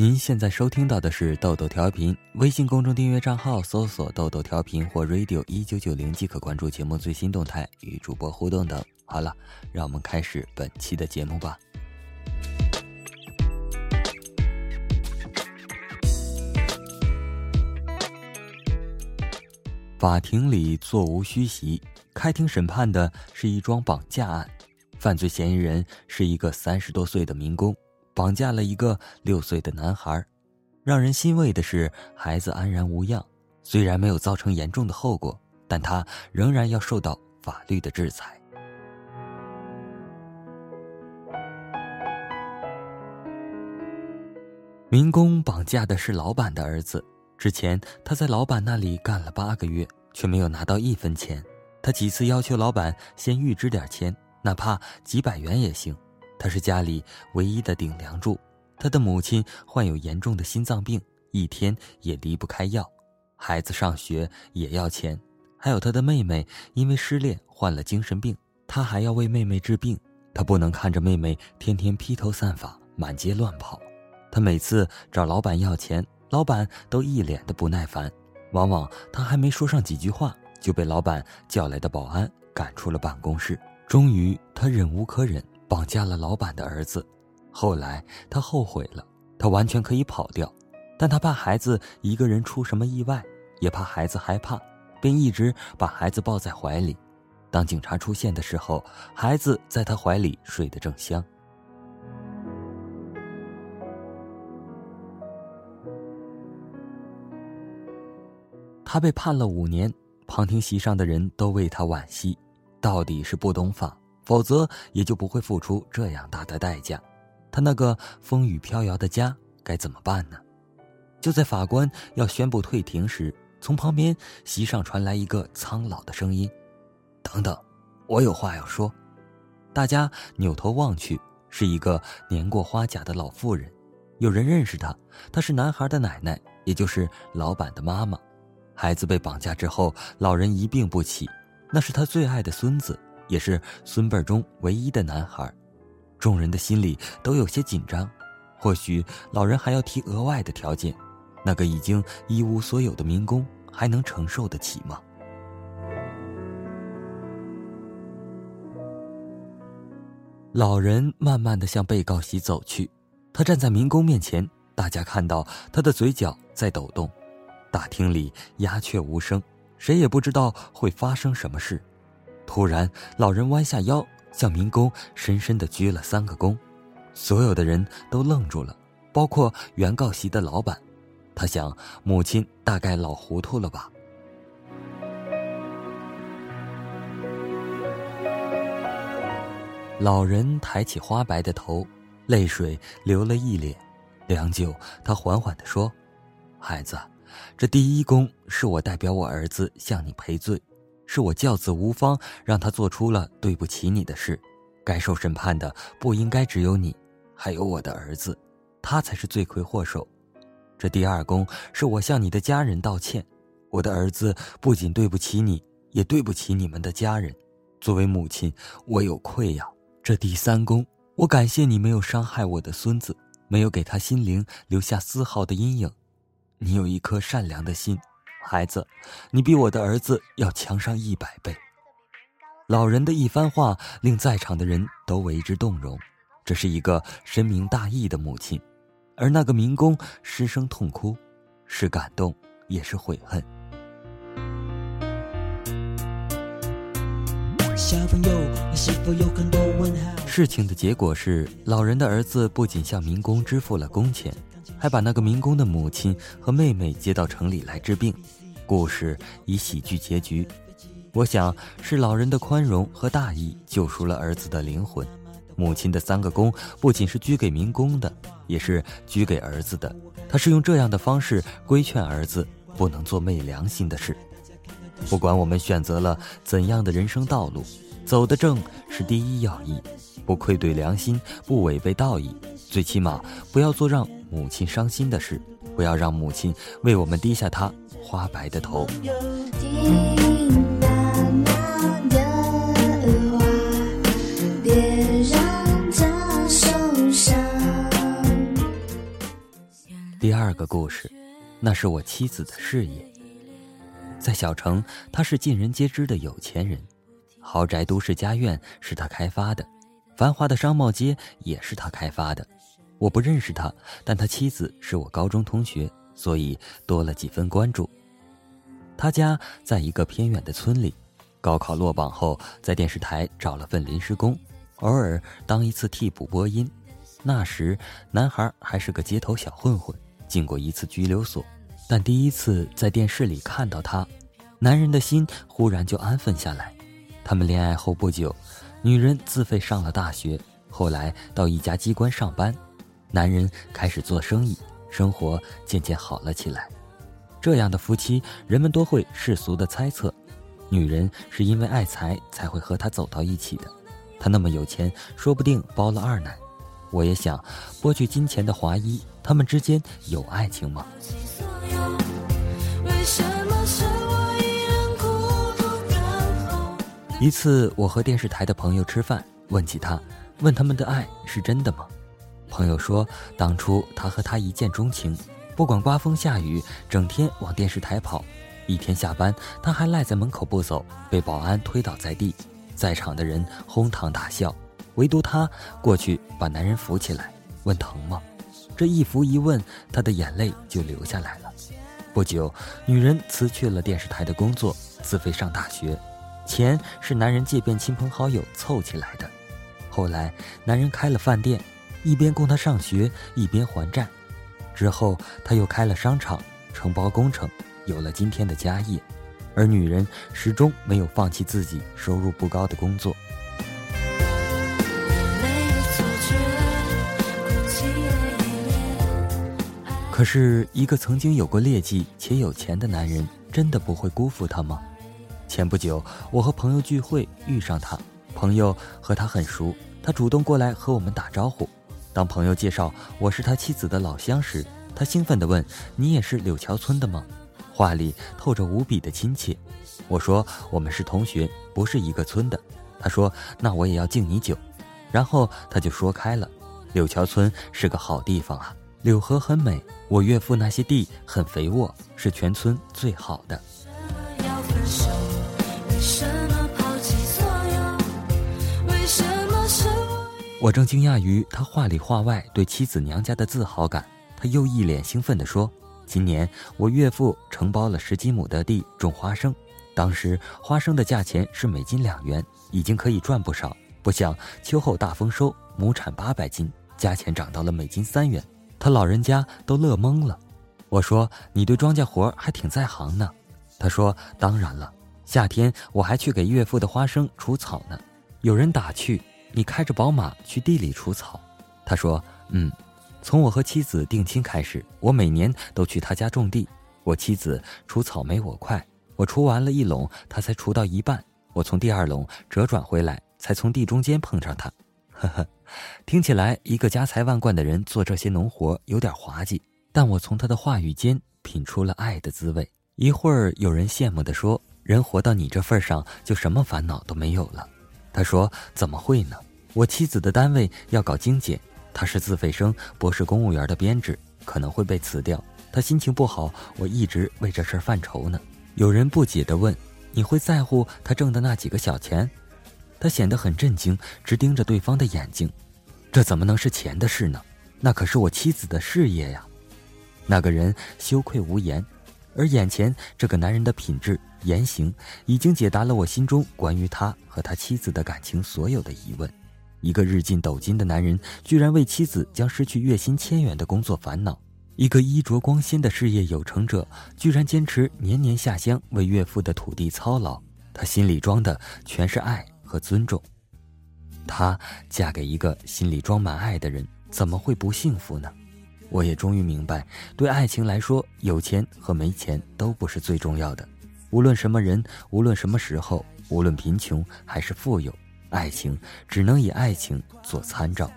您现在收听到的是豆豆调频，微信公众订阅账号搜索“豆豆调频”或 “radio 一九九零”即可关注节目最新动态与主播互动等。好了，让我们开始本期的节目吧。法庭里座无虚席，开庭审判的是一桩绑架案，犯罪嫌疑人是一个三十多岁的民工。绑架了一个六岁的男孩，让人欣慰的是，孩子安然无恙。虽然没有造成严重的后果，但他仍然要受到法律的制裁。民工绑架的是老板的儿子，之前他在老板那里干了八个月，却没有拿到一分钱。他几次要求老板先预支点钱，哪怕几百元也行。他是家里唯一的顶梁柱，他的母亲患有严重的心脏病，一天也离不开药。孩子上学也要钱，还有他的妹妹因为失恋患了精神病，他还要为妹妹治病。他不能看着妹妹天天披头散发满街乱跑。他每次找老板要钱，老板都一脸的不耐烦，往往他还没说上几句话，就被老板叫来的保安赶出了办公室。终于，他忍无可忍。绑架了老板的儿子，后来他后悔了，他完全可以跑掉，但他怕孩子一个人出什么意外，也怕孩子害怕，便一直把孩子抱在怀里。当警察出现的时候，孩子在他怀里睡得正香。他被判了五年，旁听席上的人都为他惋惜，到底是不懂法。否则也就不会付出这样大的代价，他那个风雨飘摇的家该怎么办呢？就在法官要宣布退庭时，从旁边席上传来一个苍老的声音：“等等，我有话要说。”大家扭头望去，是一个年过花甲的老妇人。有人认识她，她是男孩的奶奶，也就是老板的妈妈。孩子被绑架之后，老人一病不起，那是他最爱的孙子。也是孙辈中唯一的男孩，众人的心里都有些紧张。或许老人还要提额外的条件，那个已经一无所有的民工还能承受得起吗？老人慢慢的向被告席走去，他站在民工面前，大家看到他的嘴角在抖动。大厅里鸦雀无声，谁也不知道会发生什么事。突然，老人弯下腰，向民工深深的鞠了三个躬。所有的人都愣住了，包括原告席的老板。他想，母亲大概老糊涂了吧。老人抬起花白的头，泪水流了一脸。良久，他缓缓的说：“孩子，这第一功是我代表我儿子向你赔罪。”是我教子无方，让他做出了对不起你的事，该受审判的不应该只有你，还有我的儿子，他才是罪魁祸首。这第二功是我向你的家人道歉，我的儿子不仅对不起你，也对不起你们的家人，作为母亲，我有愧呀。这第三功，我感谢你没有伤害我的孙子，没有给他心灵留下丝毫的阴影，你有一颗善良的心。孩子，你比我的儿子要强上一百倍。老人的一番话令在场的人都为之动容。这是一个深明大义的母亲，而那个民工失声痛哭，是感动也是悔恨。事情的结果是，老人的儿子不仅向民工支付了工钱。还把那个民工的母亲和妹妹接到城里来治病，故事以喜剧结局。我想是老人的宽容和大义救赎了儿子的灵魂。母亲的三个功不仅是鞠给民工的，也是鞠给儿子的。他是用这样的方式规劝儿子不能做昧良心的事。不管我们选择了怎样的人生道路，走得正是第一要义，不愧对良心，不违背道义，最起码不要做让。母亲伤心的事，不要让母亲为我们低下她花白的头。第二个故事，那是我妻子的事业。在小城，他是尽人皆知的有钱人，豪宅都市家苑是他开发的，繁华的商贸街也是他开发的。我不认识他，但他妻子是我高中同学，所以多了几分关注。他家在一个偏远的村里，高考落榜后，在电视台找了份临时工，偶尔当一次替补播音。那时，男孩还是个街头小混混，进过一次拘留所。但第一次在电视里看到他，男人的心忽然就安分下来。他们恋爱后不久，女人自费上了大学，后来到一家机关上班，男人开始做生意，生活渐渐好了起来。这样的夫妻，人们都会世俗的猜测，女人是因为爱财才会和他走到一起的。他那么有钱，说不定包了二奶。我也想剥去金钱的华衣，他们之间有爱情吗？一次，我和电视台的朋友吃饭，问起他，问他们的爱是真的吗？朋友说，当初他和她一见钟情，不管刮风下雨，整天往电视台跑。一天下班，他还赖在门口不走，被保安推倒在地，在场的人哄堂大笑。唯独她过去把男人扶起来，问疼吗？这一扶一问，他的眼泪就流下来了。不久，女人辞去了电视台的工作，自费上大学，钱是男人借遍亲朋好友凑起来的。后来，男人开了饭店，一边供他上学，一边还债。之后，他又开了商场，承包工程，有了今天的家业。而女人始终没有放弃自己收入不高的工作。可是，一个曾经有过劣迹且有钱的男人，真的不会辜负她吗？前不久，我和朋友聚会遇上他，朋友和他很熟，他主动过来和我们打招呼。当朋友介绍我是他妻子的老乡时，他兴奋地问：“你也是柳桥村的吗？”话里透着无比的亲切。我说：“我们是同学，不是一个村的。”他说：“那我也要敬你酒。”然后他就说开了：“柳桥村是个好地方啊。”柳河很美，我岳父那些地很肥沃，是全村最好的。我正惊讶于他话里话外对妻子娘家的自豪感，他又一脸兴奋地说：“今年我岳父承包了十几亩的地种花生，当时花生的价钱是每斤两元，已经可以赚不少。不想秋后大丰收，亩产八百斤，价钱涨到了每斤三元。”他老人家都乐懵了，我说：“你对庄稼活还挺在行呢。”他说：“当然了，夏天我还去给岳父的花生除草呢。有人打趣，你开着宝马去地里除草。”他说：“嗯，从我和妻子定亲开始，我每年都去他家种地。我妻子除草没我快，我除完了一垄，他才除到一半。我从第二垄折转回来，才从地中间碰上他。”呵呵，听起来一个家财万贯的人做这些农活有点滑稽，但我从他的话语间品出了爱的滋味。一会儿有人羡慕地说：“人活到你这份上，就什么烦恼都没有了。”他说：“怎么会呢？我妻子的单位要搞精简，他是自费生，不是公务员的编制，可能会被辞掉。他心情不好，我一直为这事犯愁呢。”有人不解地问：“你会在乎他挣的那几个小钱？”他显得很震惊，直盯着对方的眼睛。这怎么能是钱的事呢？那可是我妻子的事业呀！那个人羞愧无言，而眼前这个男人的品质、言行，已经解答了我心中关于他和他妻子的感情所有的疑问。一个日进斗金的男人，居然为妻子将失去月薪千元的工作烦恼；一个衣着光鲜的事业有成者，居然坚持年年下乡为岳父的土地操劳。他心里装的全是爱。和尊重，她嫁给一个心里装满爱的人，怎么会不幸福呢？我也终于明白，对爱情来说，有钱和没钱都不是最重要的。无论什么人，无论什么时候，无论贫穷还是富有，爱情只能以爱情做参照。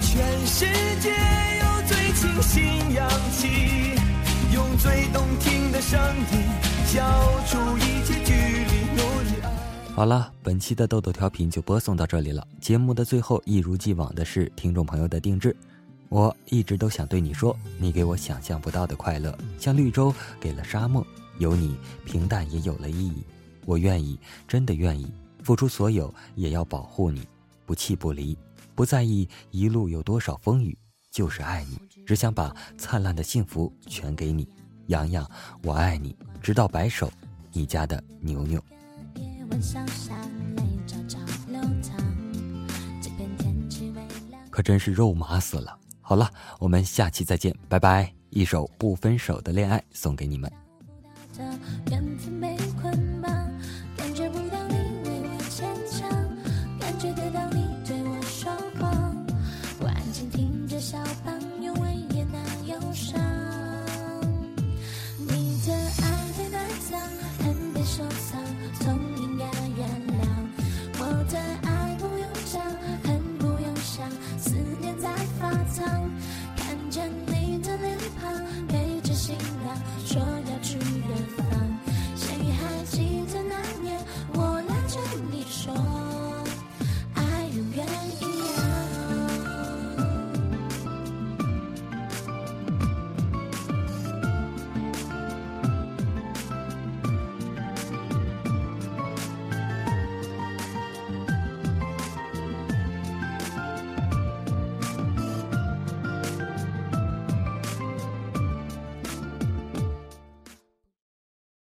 全世界有最清新氧气。用最动听的声音，消除一切距离，好了，本期的豆豆调频就播送到这里了。节目的最后，一如既往的是听众朋友的定制。我一直都想对你说，你给我想象不到的快乐，像绿洲给了沙漠，有你平淡也有了意义。我愿意，真的愿意付出所有，也要保护你，不弃不离，不在意一路有多少风雨，就是爱你，只想把灿烂的幸福全给你。洋洋，我爱你，直到白首。你家的牛牛。可真是肉麻死了。好了，我们下期再见，拜拜。一首不分手的恋爱送给你们。